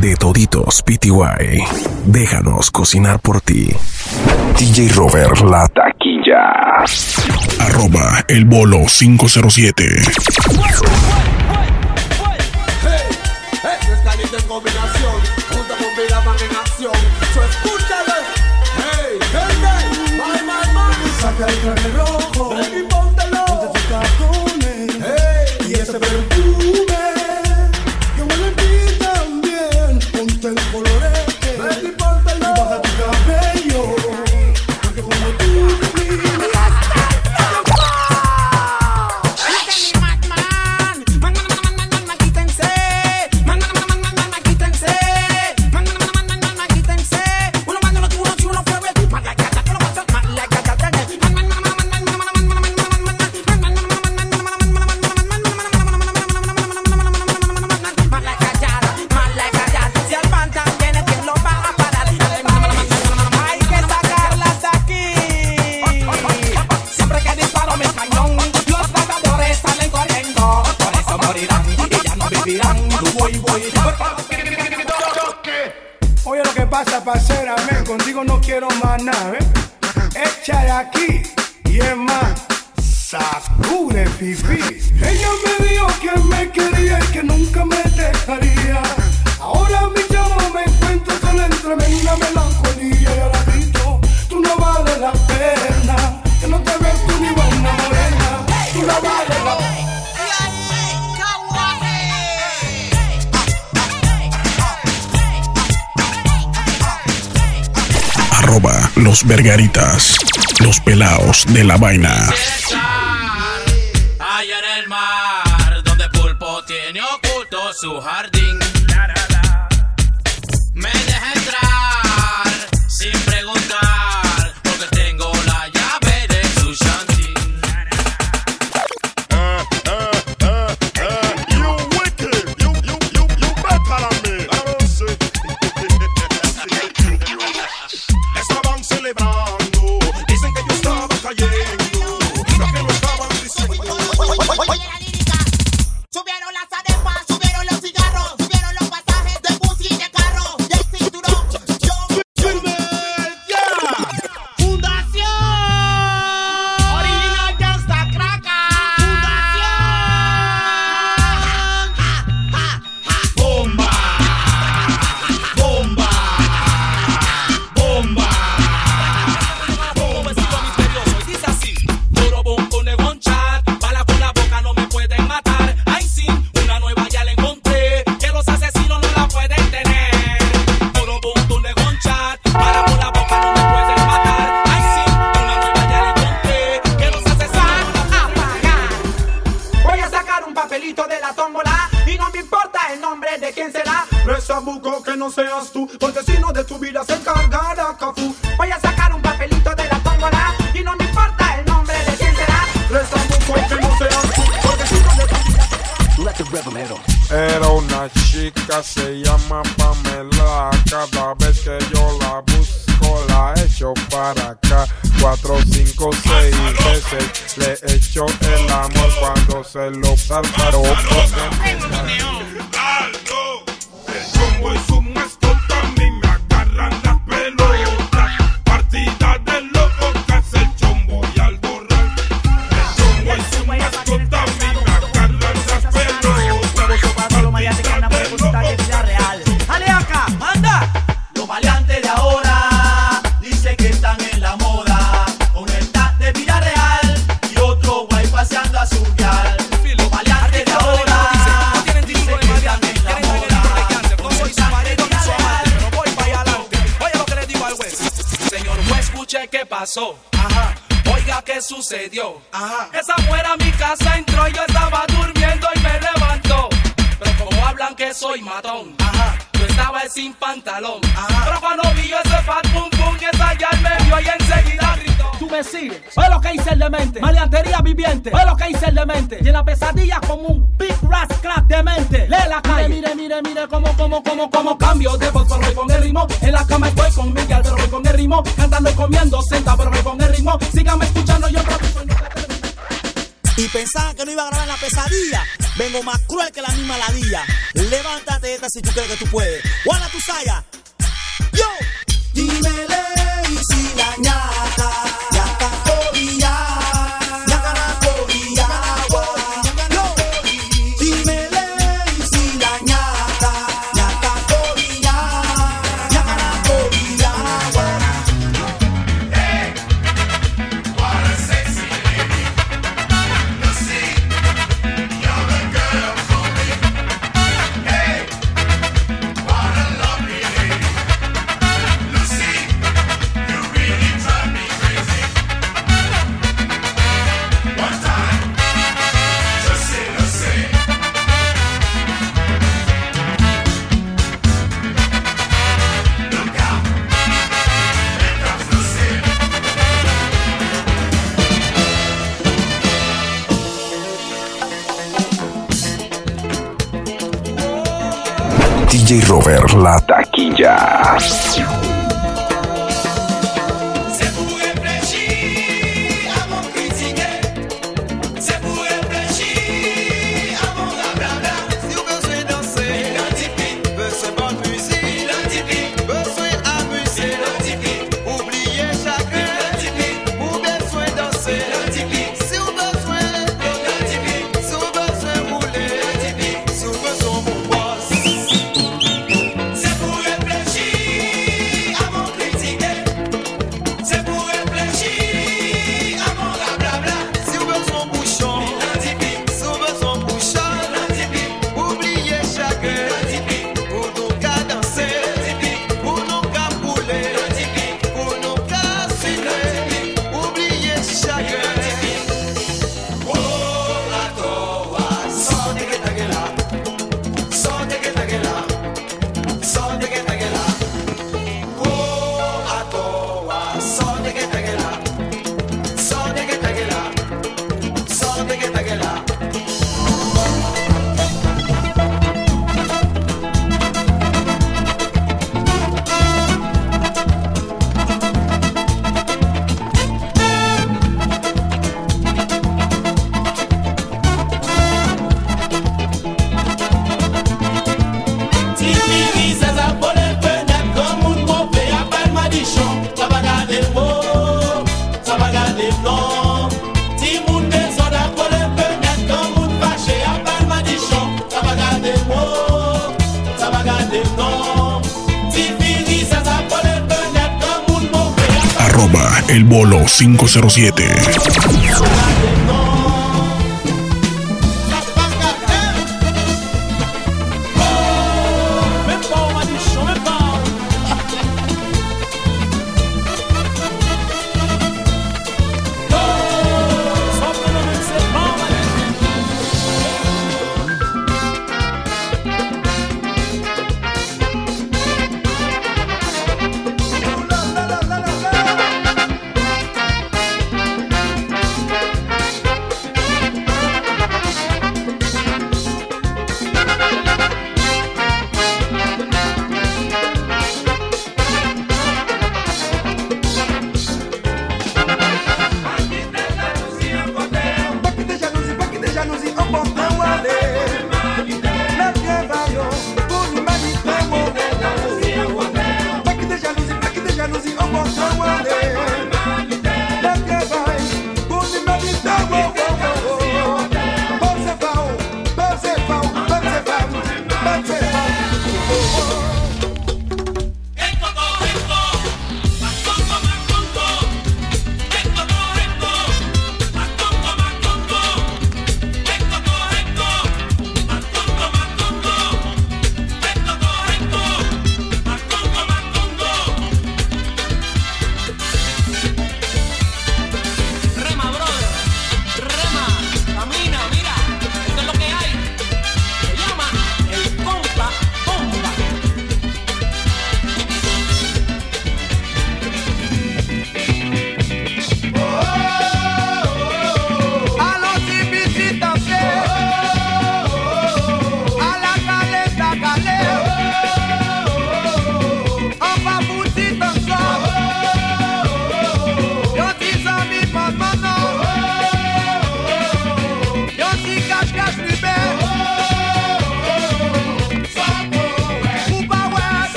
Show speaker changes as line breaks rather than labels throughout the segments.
de Toditos PTY. Déjanos cocinar por ti. DJ Robert La Taquilla. Arroba el bolo 507.
Los
Vergaritas, los pelaos de la vaina.
Allá en el mar, donde Pulpo tiene oculto su jardín.
se
llama Pamela. Cada vez que yo la busco, la echo para acá. Cuatro, cinco, seis veces le echo el amor cuando se lo saltaron.
Y
en la
pesadilla como un big ras clap demente. Lee la calle. Mire, mire, mire, mire como, como, como, como cambio de voz, pero voy con el ritmo. En la cama estoy con Miguel, pero voy con el ritmo. Cantando y comiendo, senta, pero voy con el ritmo. Síganme escuchando, yo creo que soy
y pensaba que no iba a grabar la pesadilla. Vengo más cruel que la misma ladilla. Levántate esta si tú crees que tú puedes. ¡Guarda tu saya! ¡Yo! Dímele y si la añade.
DJ Robert La Taquilla. El Bolo 507.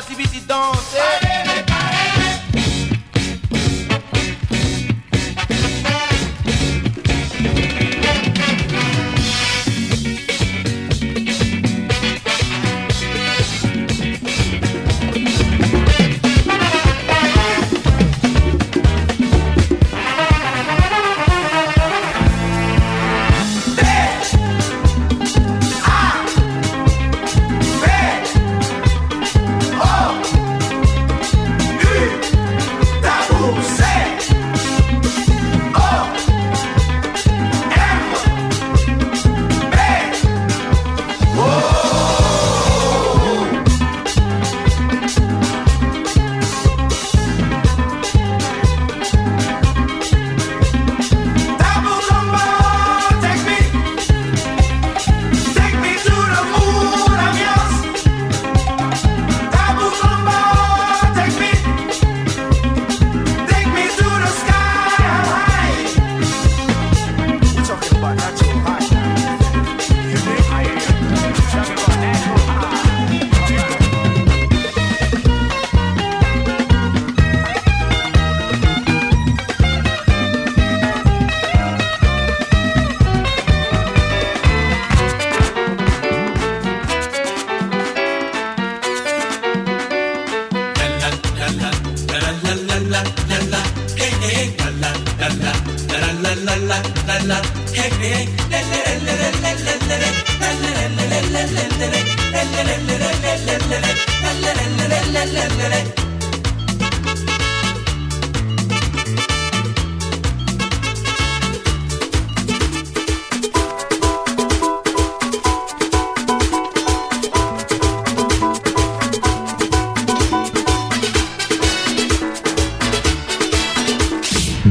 positivity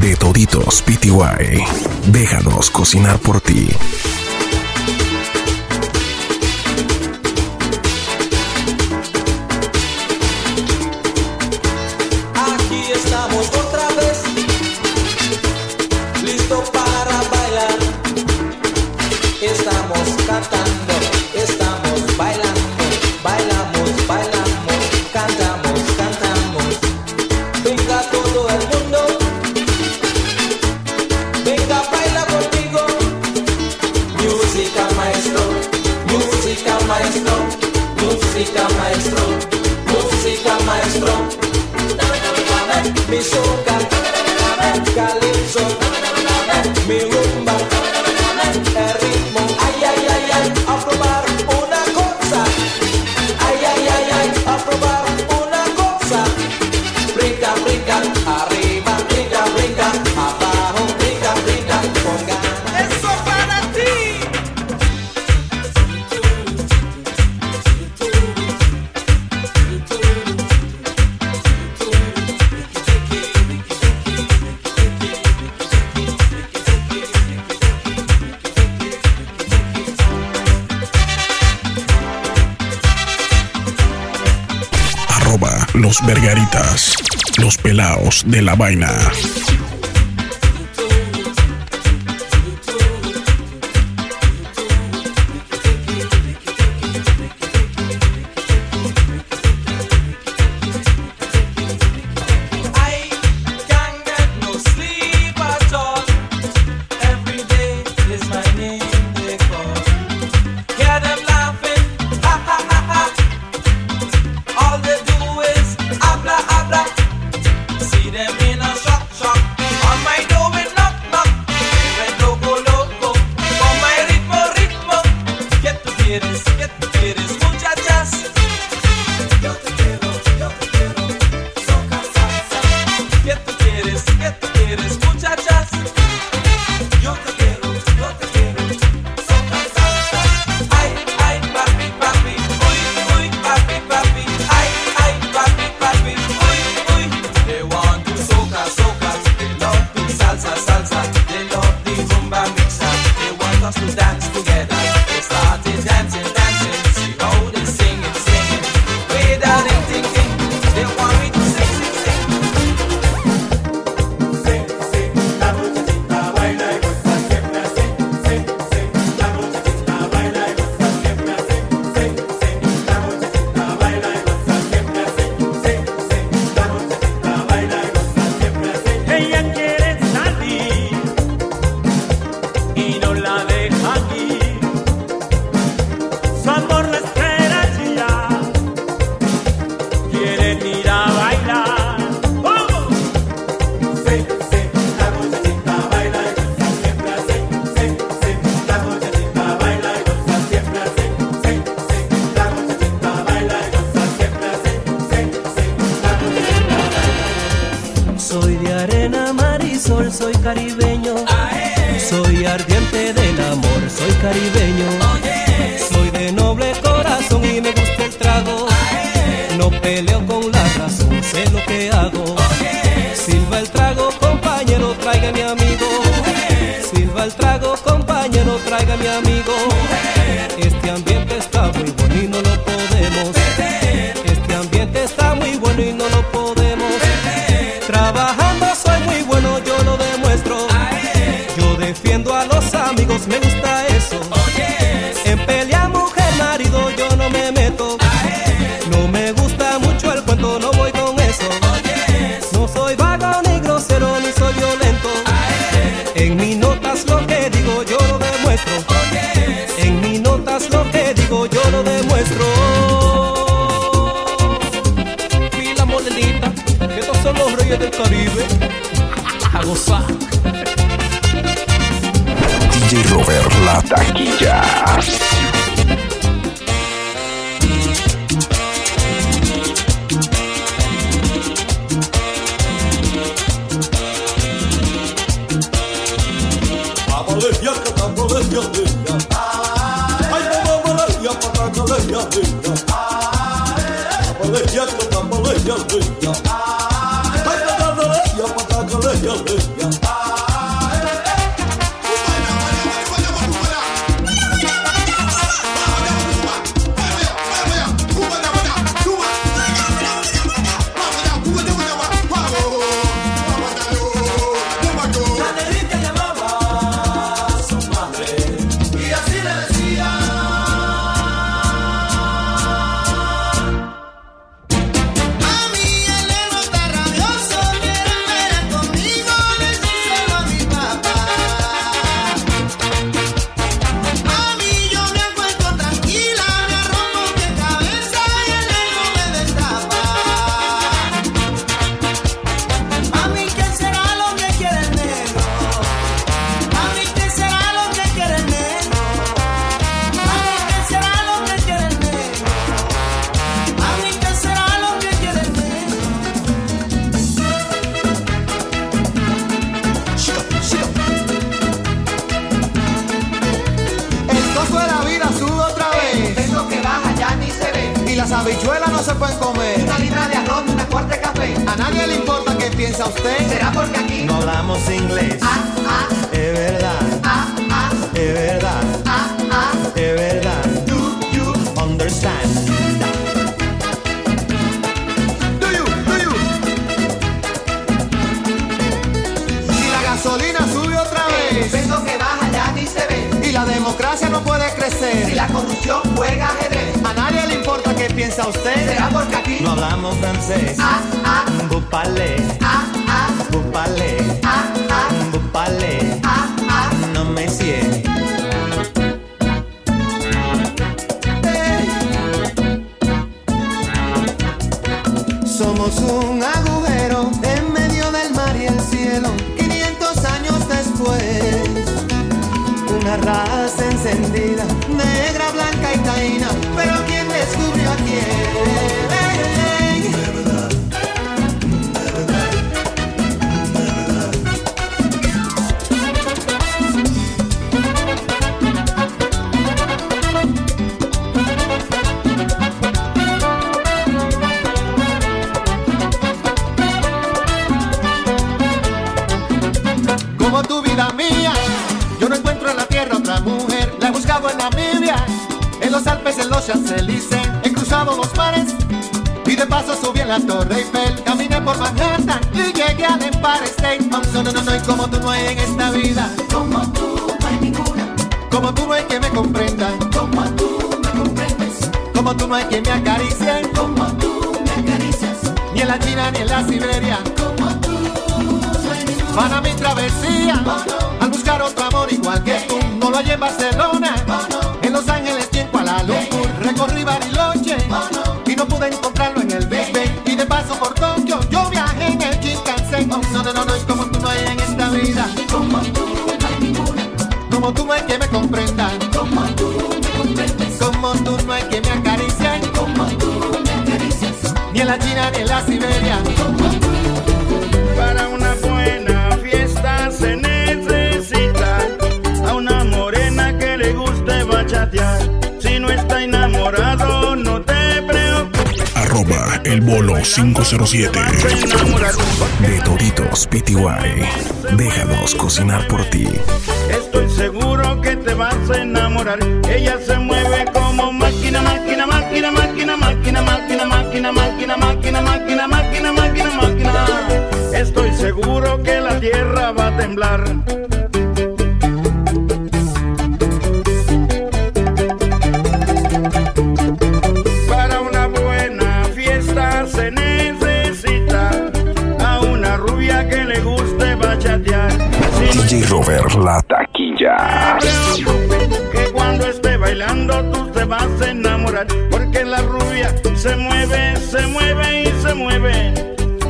de Toditos PTY. Déjanos cocinar por ti. Los Vergaritas, los pelaos de la vaina.
taquilla.
la
democracia no puede crecer.
Si la corrupción juega ajedrez.
A nadie le importa qué piensa usted.
Será porque aquí
no hablamos francés.
Ah, ah.
Bupale.
Ah, ah.
Bupale.
Ah, ah.
Bupale.
Ah, ah.
No me siento. Somos un agua raza encendida, negra, blanca y taína. En los Alpes, en los Champs-Élysées, he cruzado los mares. Y de paso subí en la Torre Eiffel, caminé por Manhattan y llegué al Empire State. no, no, no, no, y como tú no hay en esta vida,
como tú no hay ninguna,
como tú no hay que me comprendan,
como tú me comprendes,
como tú no hay que me acaricien,
como tú me acaricias,
ni en la China ni en la Siberia,
como tú no soy ninguna.
Para mi travesía, al buscar otra tiempo al que tú no lo llevas en Barcelona. Oh, en Los Ángeles tiempo a la luz, recorrí Bariloche oh, y no pude encontrarlo en el Big Bang. Y de paso por Tokio yo viajé en el Shinkansen.
Oh, no, no, no, no, y como tú no hay en esta vida. Como tú no hay. Como tú no hay que
me comprendan.
Como tú me comprendes. Como tú no hay que me acaricien. Acaricias. Ni en la China ni en la Siberia. Como
bolo 507.
De Doritos PTY. Déjanos cocinar por ti.
Estoy seguro que te vas a enamorar. Ella se mueve como máquina, máquina, máquina, máquina, máquina, máquina, máquina, máquina, máquina, máquina, máquina, máquina, máquina. Estoy seguro que la tierra va a temblar. Enamorar porque la rubia se mueve, se mueve y se mueve.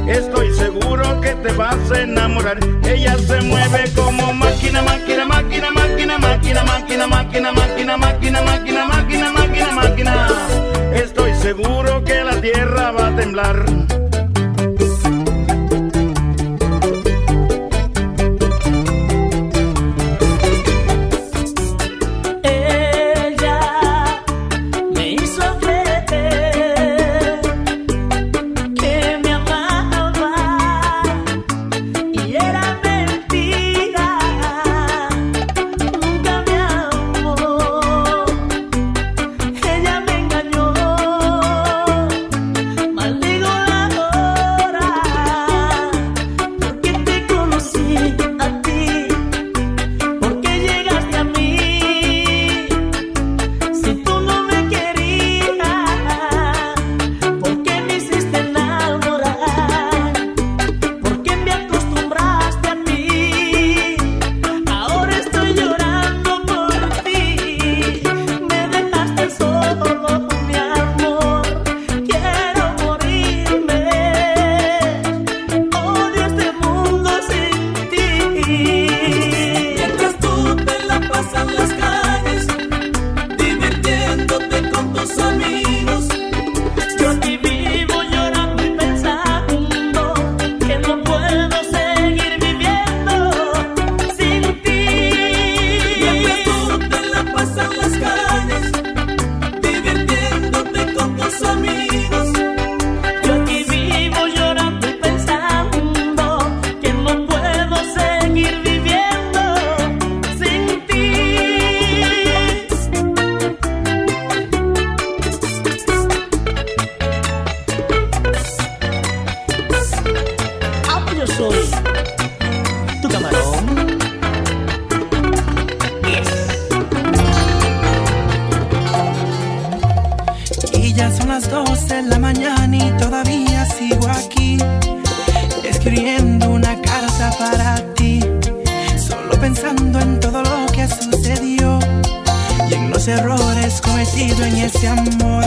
Estoy seguro que te vas a enamorar. Ella se mueve como máquina, máquina, máquina, máquina, máquina, máquina, máquina, máquina, máquina, máquina, máquina, máquina, máquina. Estoy seguro que la tierra va a temblar.
Ese amor.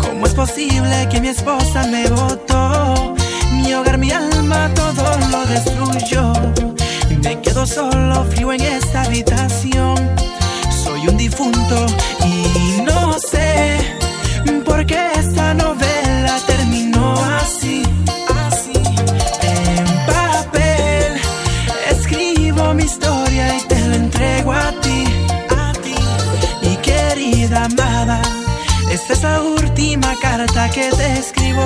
¿Cómo es posible que mi esposa me votó? Mi hogar, mi alma, todo lo destruyó. Me quedo solo, frío en esta habitación. Soy un difunto esta es la última carta que te escribo.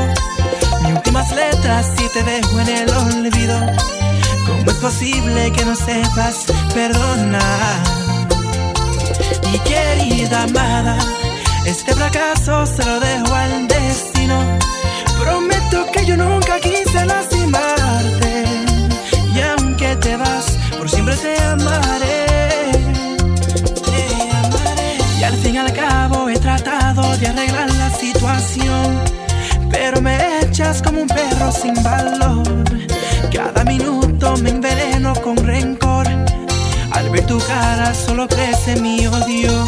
Mis últimas letras y te dejo en el olvido. ¿Cómo es posible que no sepas perdonar? Mi querida amada, este fracaso se lo dejo al destino. Prometo que yo nunca quise lastimarte. Y aunque te vas, por siempre te amaré. Pero me echas como un perro sin valor. Cada minuto me enveneno con rencor. Al ver tu cara solo crece mi odio.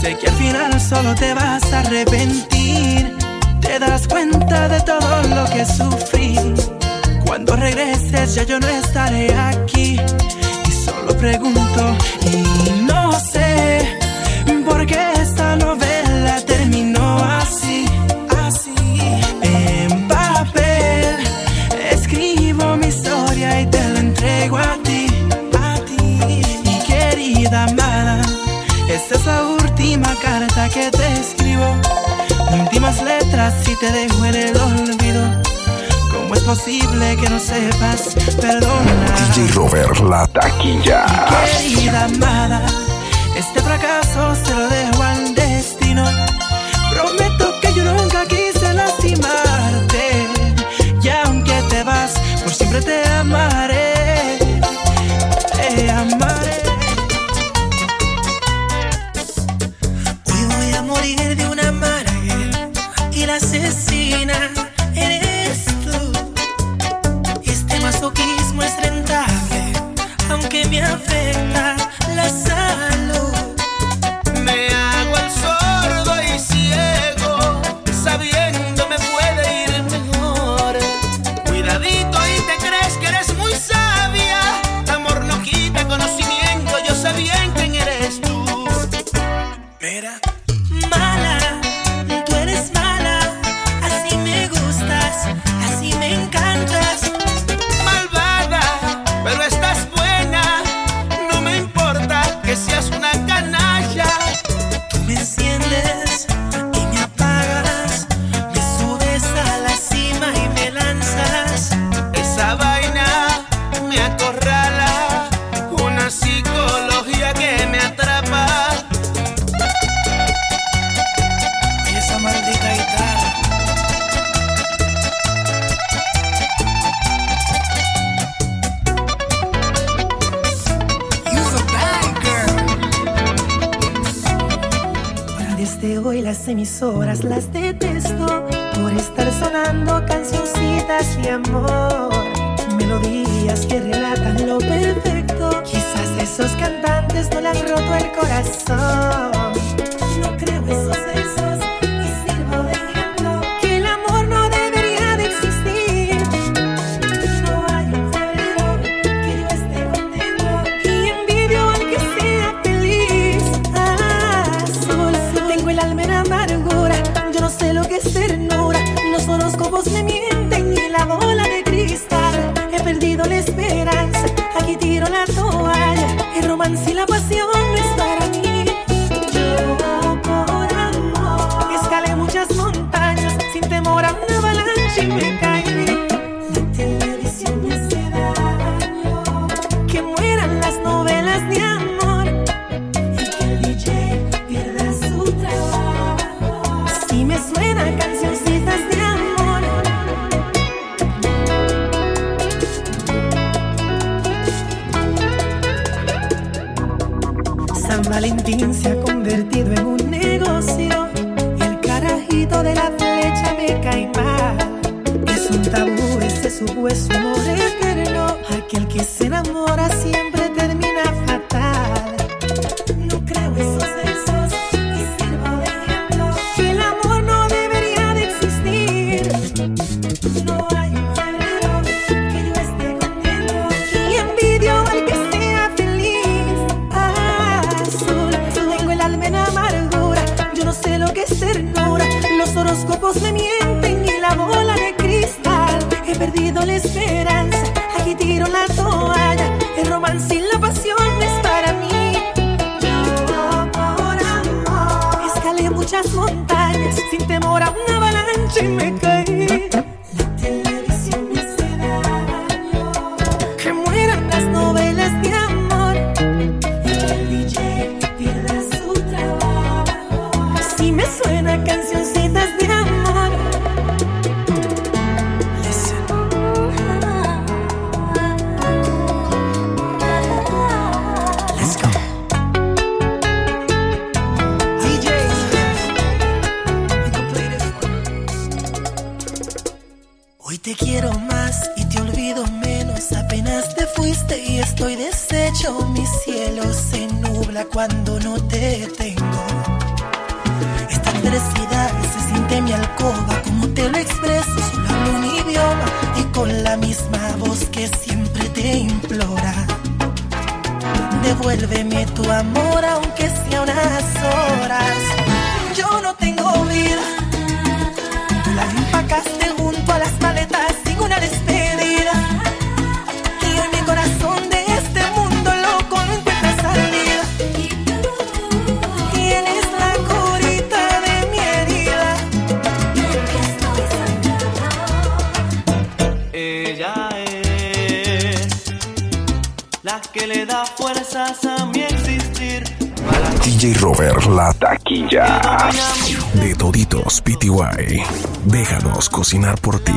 Sé que al final solo te vas a arrepentir. Te darás cuenta de todo lo que sufrí. Cuando regreses ya yo no estaré aquí. Y solo pregunto y no sé por qué
las letras si te dejo en el olvido? ¿Cómo es posible que no sepas perdona?
DJ Robert La Taquilla.
Mi querida amada, este fracaso se lo dejo
touching me. Tu amor aunque sea unas horas.
favoritos, PTY. Déjanos cocinar por ti.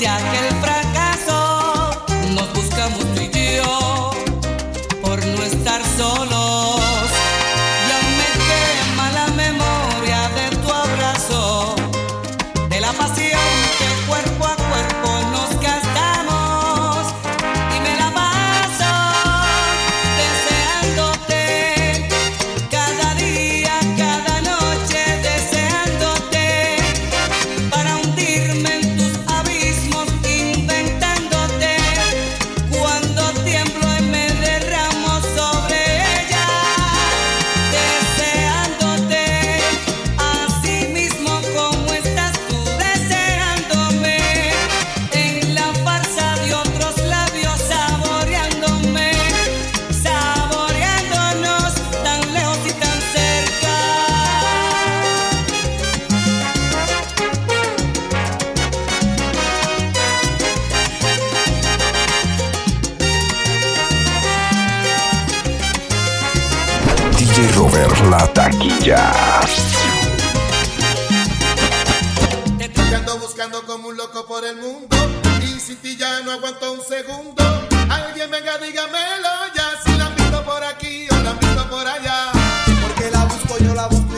de por
el mundo
y
sin ti ya no aguanto un segundo. Alguien venga, dígamelo ya si la han visto por aquí o la han visto por allá.
Porque la busco, yo la busco.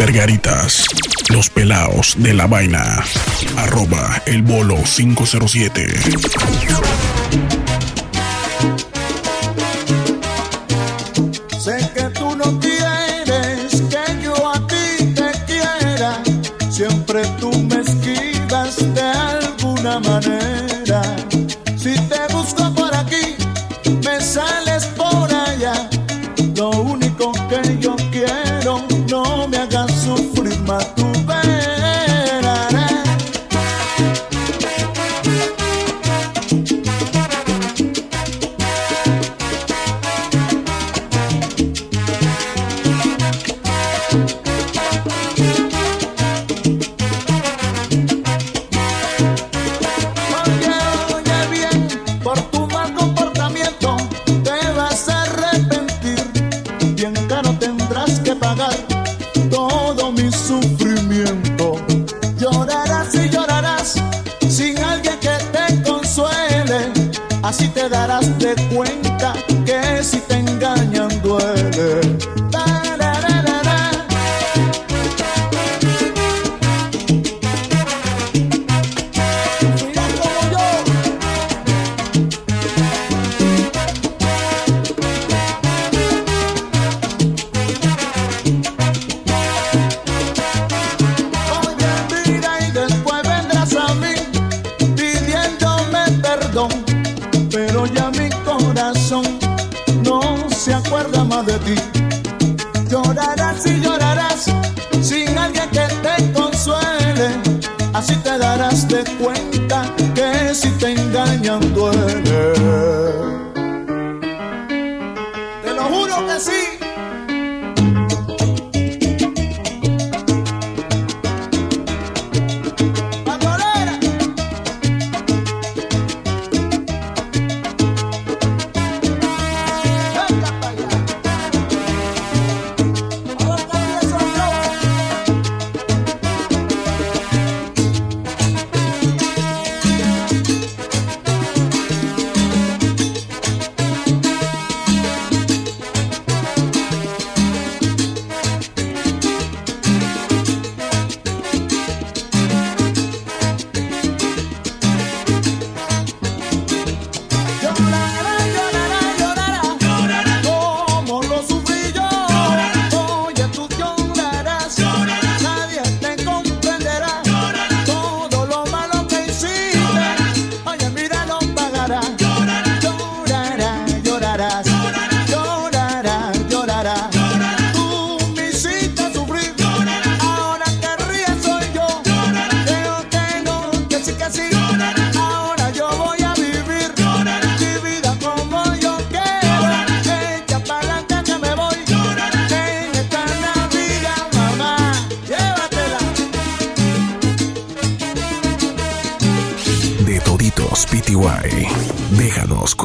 Vergaritas, los pelaos de la vaina, arroba el bolo 507.
todo mi sufrimiento. Llorarás y llorarás sin alguien que te consuele, así te darás de cuenta.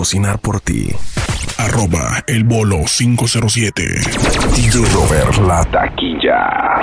cocinar por ti. Arroba el bolo 507.
DJ Robert La Taquilla.